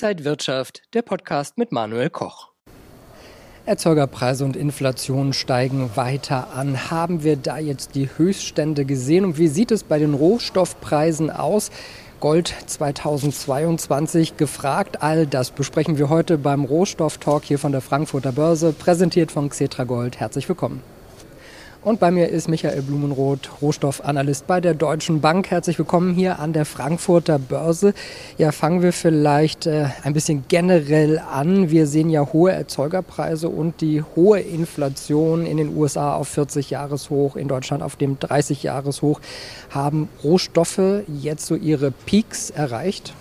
Inside Wirtschaft, der Podcast mit Manuel Koch. Erzeugerpreise und Inflation steigen weiter an. Haben wir da jetzt die Höchststände gesehen? Und wie sieht es bei den Rohstoffpreisen aus? Gold 2022 gefragt. All das besprechen wir heute beim Rohstofftalk hier von der Frankfurter Börse, präsentiert von Xetra Gold. Herzlich willkommen. Und bei mir ist Michael Blumenroth, Rohstoffanalyst bei der Deutschen Bank. Herzlich willkommen hier an der Frankfurter Börse. Ja, fangen wir vielleicht äh, ein bisschen generell an. Wir sehen ja hohe Erzeugerpreise und die hohe Inflation in den USA auf 40 Jahreshoch, in Deutschland auf dem 30 Jahreshoch. Haben Rohstoffe jetzt so ihre Peaks erreicht?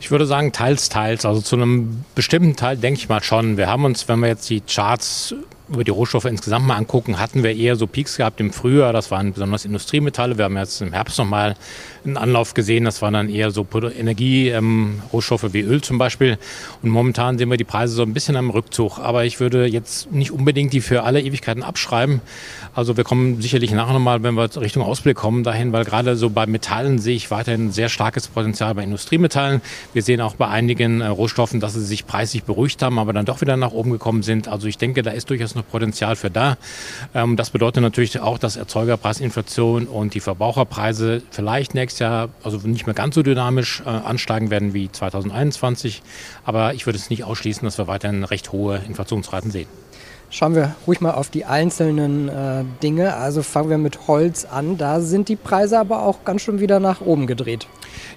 Ich würde sagen, teils, teils. Also zu einem bestimmten Teil denke ich mal schon. Wir haben uns, wenn wir jetzt die Charts über die Rohstoffe insgesamt mal angucken, hatten wir eher so Peaks gehabt im Frühjahr. Das waren besonders Industriemetalle. Wir haben jetzt im Herbst nochmal einen Anlauf gesehen. Das waren dann eher so Energierohstoffe ähm, wie Öl zum Beispiel. Und momentan sehen wir die Preise so ein bisschen am Rückzug. Aber ich würde jetzt nicht unbedingt die für alle Ewigkeiten abschreiben. Also wir kommen sicherlich nachher nochmal, wenn wir Richtung Ausblick kommen, dahin, weil gerade so bei Metallen sehe ich weiterhin sehr starkes Potenzial bei Industriemetallen. Wir sehen auch bei einigen äh, Rohstoffen, dass sie sich preislich beruhigt haben, aber dann doch wieder nach oben gekommen sind. Also ich denke, da ist durchaus noch Potenzial für da. Ähm, das bedeutet natürlich auch, dass Erzeugerpreisinflation und die Verbraucherpreise vielleicht nächstes Jahr also nicht mehr ganz so dynamisch äh, ansteigen werden wie 2021. Aber ich würde es nicht ausschließen, dass wir weiterhin recht hohe Inflationsraten sehen. Schauen wir ruhig mal auf die einzelnen äh, Dinge. Also fangen wir mit Holz an. Da sind die Preise aber auch ganz schön wieder nach oben gedreht.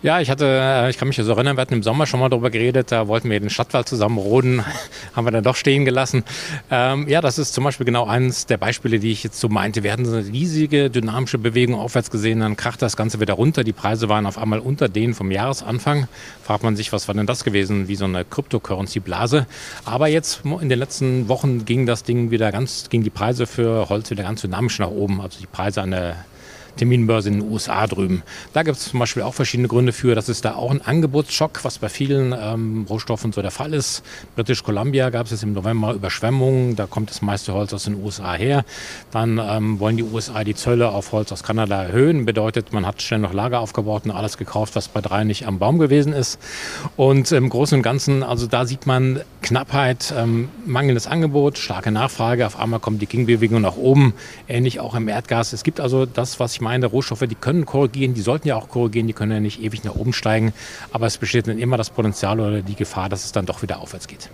Ja, ich hatte, äh, ich kann mich so erinnern, wir hatten im Sommer schon mal darüber geredet, da wollten wir den Stadtwald zusammen roden, haben wir dann doch stehen gelassen. Ähm, ja, das ist zum Beispiel genau eines der Beispiele, die ich jetzt so meinte. Wir hatten so eine riesige dynamische Bewegung aufwärts gesehen, dann kracht das Ganze wieder runter. Die Preise waren auf einmal unter denen vom Jahresanfang. Fragt man sich, was war denn das gewesen? Wie so eine Cryptocurrency-Blase. Aber jetzt in den letzten Wochen ging das Ding wieder ganz, ging die Preise für Holz wieder ganz dynamisch nach oben. Also die Preise an der Terminbörse in den USA drüben. Da gibt es zum Beispiel auch verschiedene Gründe für. Das ist da auch ein Angebotsschock, was bei vielen ähm, Rohstoffen so der Fall ist. British Columbia gab es jetzt im November Überschwemmungen. Da kommt das meiste Holz aus den USA her. Dann ähm, wollen die USA die Zölle auf Holz aus Kanada erhöhen. Bedeutet, man hat schnell noch Lager aufgebaut und alles gekauft, was bei drei nicht am Baum gewesen ist. Und im Großen und Ganzen, also da sieht man Knappheit, ähm, mangelndes Angebot, starke Nachfrage. Auf einmal kommt die Gegenbewegung nach oben. Ähnlich auch im Erdgas. Es gibt also das, was ich meine, Rohstoffe, die können korrigieren, die sollten ja auch korrigieren, die können ja nicht ewig nach oben steigen. Aber es besteht dann immer das Potenzial oder die Gefahr, dass es dann doch wieder aufwärts geht.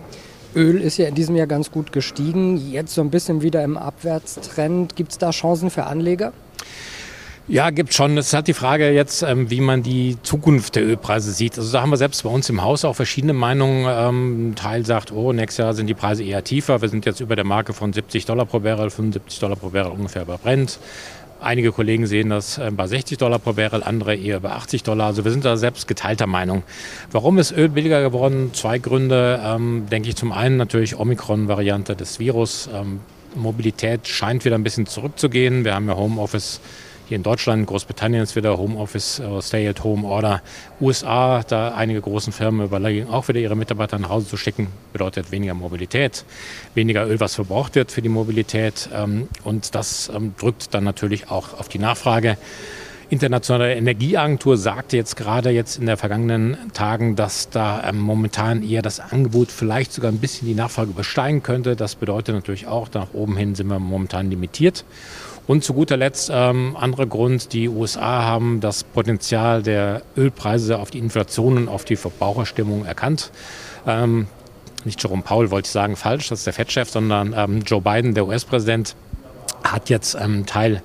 Öl ist ja in diesem Jahr ganz gut gestiegen, jetzt so ein bisschen wieder im Abwärtstrend. Gibt es da Chancen für Anleger? Ja, gibt schon. Es hat die Frage jetzt, ähm, wie man die Zukunft der Ölpreise sieht. Also da haben wir selbst bei uns im Haus auch verschiedene Meinungen. Ähm, ein Teil sagt, oh, nächstes Jahr sind die Preise eher tiefer. Wir sind jetzt über der Marke von 70 Dollar pro Barrel, 75 Dollar pro Barrel ungefähr bei Brent. Einige Kollegen sehen das äh, bei 60 Dollar pro Barrel, andere eher bei 80 Dollar. Also wir sind da selbst geteilter Meinung. Warum ist Öl billiger geworden? Zwei Gründe, ähm, denke ich. Zum einen natürlich Omikron-Variante des Virus. Ähm, Mobilität scheint wieder ein bisschen zurückzugehen. Wir haben ja Homeoffice hier in Deutschland, Großbritannien ist wieder Homeoffice, äh, Stay-at-Home-Order. USA, da einige großen Firmen überlegen, auch wieder ihre Mitarbeiter nach Hause zu schicken, bedeutet weniger Mobilität, weniger Öl, was verbraucht wird für die Mobilität. Ähm, und das ähm, drückt dann natürlich auch auf die Nachfrage. Internationale Energieagentur sagte jetzt gerade jetzt in den vergangenen Tagen, dass da ähm, momentan eher das Angebot vielleicht sogar ein bisschen die Nachfrage übersteigen könnte. Das bedeutet natürlich auch, nach oben hin sind wir momentan limitiert. Und zu guter Letzt, ähm, anderer Grund, die USA haben das Potenzial der Ölpreise auf die Inflation und auf die Verbraucherstimmung erkannt. Ähm, nicht Jerome Powell wollte ich sagen, falsch, das ist der Fettchef, sondern ähm, Joe Biden, der US-Präsident, hat jetzt ähm, Teil,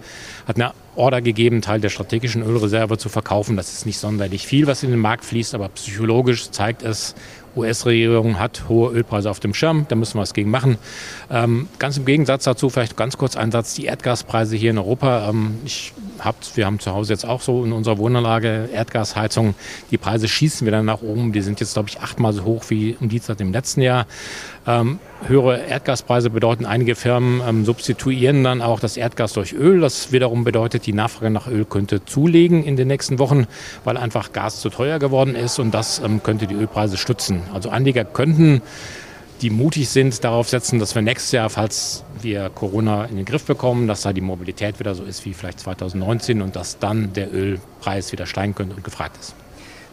hat eine Order gegeben, Teil der strategischen Ölreserve zu verkaufen. Das ist nicht sonderlich viel, was in den Markt fließt, aber psychologisch zeigt es, US-Regierung hat hohe Ölpreise auf dem Schirm, da müssen wir was gegen machen. Ähm, ganz im Gegensatz dazu, vielleicht ganz kurz ein Satz, die Erdgaspreise hier in Europa. Ähm, ich hab, wir haben zu Hause jetzt auch so in unserer Wohnanlage Erdgasheizung. Die Preise schießen wieder nach oben. Die sind jetzt, glaube ich, achtmal so hoch wie um die Zeit im letzten Jahr. Ähm, höhere Erdgaspreise bedeuten, einige Firmen ähm, substituieren dann auch das Erdgas durch Öl. Das wiederum bedeutet, die Nachfrage nach Öl könnte zulegen in den nächsten Wochen, weil einfach Gas zu teuer geworden ist und das ähm, könnte die Ölpreise stützen. Also Anleger könnten die mutig sind, darauf setzen, dass wir nächstes Jahr, falls wir Corona in den Griff bekommen, dass da die Mobilität wieder so ist wie vielleicht 2019 und dass dann der Ölpreis wieder steigen könnte und gefragt ist.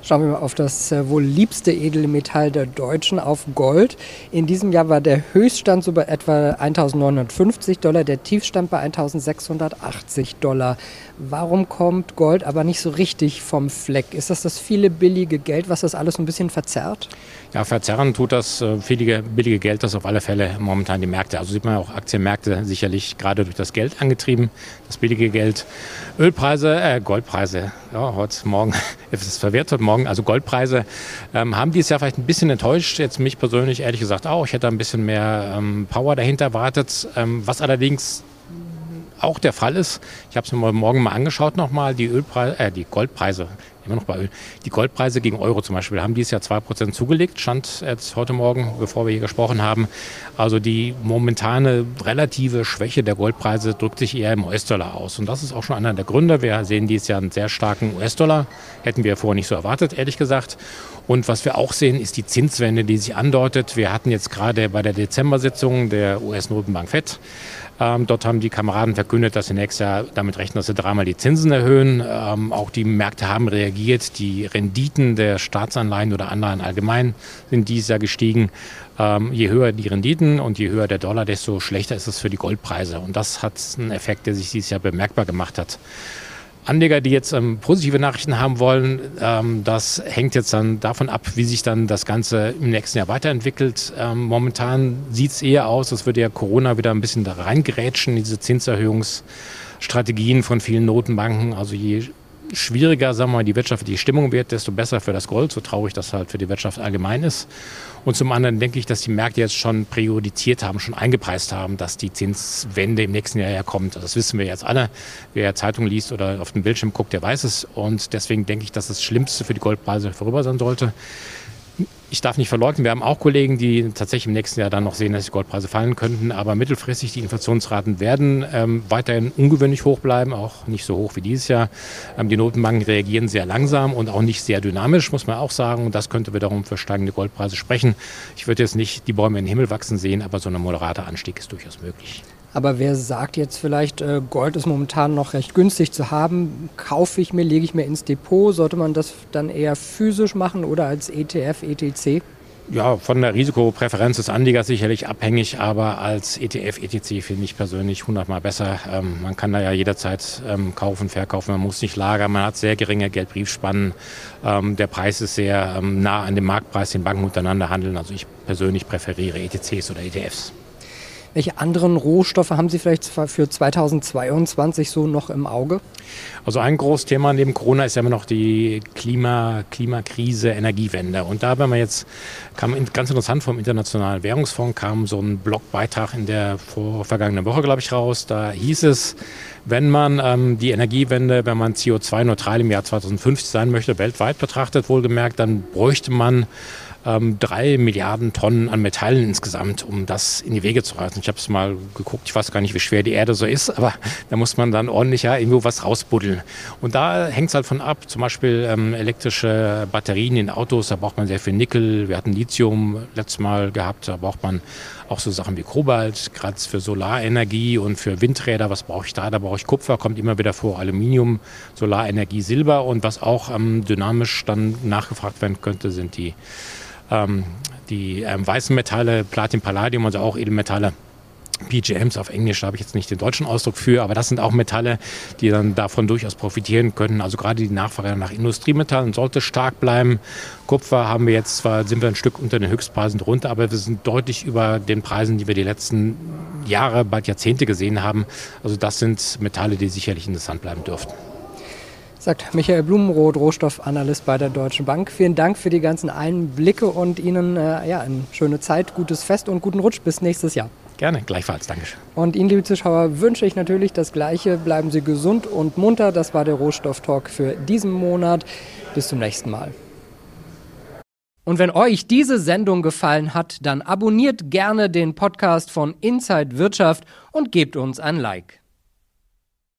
Schauen wir mal auf das äh, wohl liebste Edelmetall der Deutschen, auf Gold. In diesem Jahr war der Höchststand so bei etwa 1950 Dollar, der Tiefstand bei 1680 Dollar. Warum kommt Gold aber nicht so richtig vom Fleck? Ist das das viele billige Geld, was das alles ein bisschen verzerrt? Ja, verzerren tut das äh, viele billige Geld, das auf alle Fälle momentan die Märkte. Also sieht man auch Aktienmärkte sicherlich gerade durch das Geld angetrieben, das billige Geld. Ölpreise, äh, Goldpreise, ja, heute Morgen, es ist verwirrt heute Morgen, also Goldpreise ähm, haben dieses Jahr vielleicht ein bisschen enttäuscht. Jetzt mich persönlich ehrlich gesagt auch. Ich hätte ein bisschen mehr ähm, Power dahinter erwartet, ähm, was allerdings auch der Fall ist. Ich habe es mir morgen mal angeschaut nochmal, die, Ölpreise, äh, die Goldpreise, immer noch bei Öl. Die Goldpreise gegen Euro zum Beispiel haben dieses Jahr 2% zugelegt, stand jetzt heute Morgen, bevor wir hier gesprochen haben. Also die momentane relative Schwäche der Goldpreise drückt sich eher im US-Dollar aus. Und das ist auch schon einer der Gründe. Wir sehen dieses Jahr einen sehr starken US-Dollar. Hätten wir vorher nicht so erwartet, ehrlich gesagt. Und was wir auch sehen, ist die Zinswende, die sich andeutet. Wir hatten jetzt gerade bei der Dezember-Sitzung der US-Notenbank FED ähm, dort haben die Kameraden verkündet, dass sie nächstes Jahr damit rechnen, dass sie dreimal die Zinsen erhöhen. Ähm, auch die Märkte haben reagiert. Die Renditen der Staatsanleihen oder Anleihen allgemein sind dieses Jahr gestiegen. Ähm, je höher die Renditen und je höher der Dollar, desto schlechter ist es für die Goldpreise. Und das hat einen Effekt, der sich dieses Jahr bemerkbar gemacht hat. Anleger, die jetzt ähm, positive Nachrichten haben wollen, ähm, das hängt jetzt dann davon ab, wie sich dann das Ganze im nächsten Jahr weiterentwickelt. Ähm, momentan sieht es eher aus, als würde ja Corona wieder ein bisschen da reingerätschen, diese Zinserhöhungsstrategien von vielen Notenbanken. Also je schwieriger, sagen wir mal, die wirtschaftliche Stimmung wird, desto besser für das Gold, so traurig das halt für die Wirtschaft allgemein ist. Und zum anderen denke ich, dass die Märkte jetzt schon priorisiert haben, schon eingepreist haben, dass die Zinswende im nächsten Jahr herkommt. Das wissen wir jetzt alle. Wer Zeitung liest oder auf dem Bildschirm guckt, der weiß es. Und deswegen denke ich, dass das Schlimmste für die Goldpreise vorüber sein sollte ich darf nicht verleugnen, wir haben auch Kollegen, die tatsächlich im nächsten Jahr dann noch sehen, dass die Goldpreise fallen könnten. Aber mittelfristig die Inflationsraten werden ähm, weiterhin ungewöhnlich hoch bleiben, auch nicht so hoch wie dieses Jahr. Ähm, die Notenbanken reagieren sehr langsam und auch nicht sehr dynamisch, muss man auch sagen. Und das könnte wiederum für steigende Goldpreise sprechen. Ich würde jetzt nicht die Bäume in den Himmel wachsen sehen, aber so ein moderater Anstieg ist durchaus möglich. Aber wer sagt jetzt vielleicht, äh, Gold ist momentan noch recht günstig zu haben, kaufe ich mir, lege ich mir ins Depot, sollte man das dann eher physisch machen oder als ETF, ETC? Ja, von der Risikopräferenz des Anlegers sicherlich abhängig, aber als ETF, ETC finde ich persönlich hundertmal besser. Ähm, man kann da ja jederzeit ähm, kaufen, verkaufen, man muss nicht lagern, man hat sehr geringe Geldbriefspannen. Ähm, der Preis ist sehr ähm, nah an dem Marktpreis, den Banken untereinander handeln. Also ich persönlich präferiere ETCs oder ETFs. Welche anderen Rohstoffe haben Sie vielleicht für 2022 so noch im Auge? Also ein großes Thema neben Corona ist ja immer noch die Klima, Klimakrise, Energiewende. Und da, wenn man jetzt, kam ganz interessant vom Internationalen Währungsfonds, kam so ein Blogbeitrag in der vor, vergangenen Woche, glaube ich, raus. Da hieß es, wenn man ähm, die Energiewende, wenn man CO2-neutral im Jahr 2050 sein möchte, weltweit betrachtet, wohlgemerkt, dann bräuchte man ähm, drei Milliarden Tonnen an Metallen insgesamt, um das in die Wege zu reißen. Ich habe es mal geguckt, ich weiß gar nicht, wie schwer die Erde so ist, aber da muss man dann ordentlich ja irgendwo was rausbuddeln. Und da hängt es halt von ab, zum Beispiel ähm, elektrische Batterien in Autos, da braucht man sehr viel Nickel. Wir hatten Lithium letztes Mal gehabt, da braucht man auch so Sachen wie Kobalt, gerade für Solarenergie und für Windräder. Was brauche ich da? Da brauche ich Kupfer, kommt immer wieder vor, Aluminium, Solarenergie, Silber. Und was auch ähm, dynamisch dann nachgefragt werden könnte, sind die ähm, die ähm, weißen Metalle, Platin, Palladium, also auch Edelmetalle. PGMs auf Englisch, da habe ich jetzt nicht den deutschen Ausdruck für, aber das sind auch Metalle, die dann davon durchaus profitieren können. Also gerade die Nachfrage nach Industriemetallen sollte stark bleiben. Kupfer haben wir jetzt zwar, sind wir ein Stück unter den Höchstpreisen drunter, aber wir sind deutlich über den Preisen, die wir die letzten Jahre, bald Jahrzehnte gesehen haben. Also das sind Metalle, die sicherlich interessant bleiben dürften sagt Michael Blumenroth, Rohstoffanalyst bei der Deutschen Bank. Vielen Dank für die ganzen Einblicke und Ihnen äh, ja, eine schöne Zeit, gutes Fest und guten Rutsch bis nächstes Jahr. Gerne, gleichfalls, Dankeschön. Und Ihnen, liebe Zuschauer, wünsche ich natürlich das Gleiche. Bleiben Sie gesund und munter. Das war der Rohstofftalk für diesen Monat. Bis zum nächsten Mal. Und wenn euch diese Sendung gefallen hat, dann abonniert gerne den Podcast von Inside Wirtschaft und gebt uns ein Like.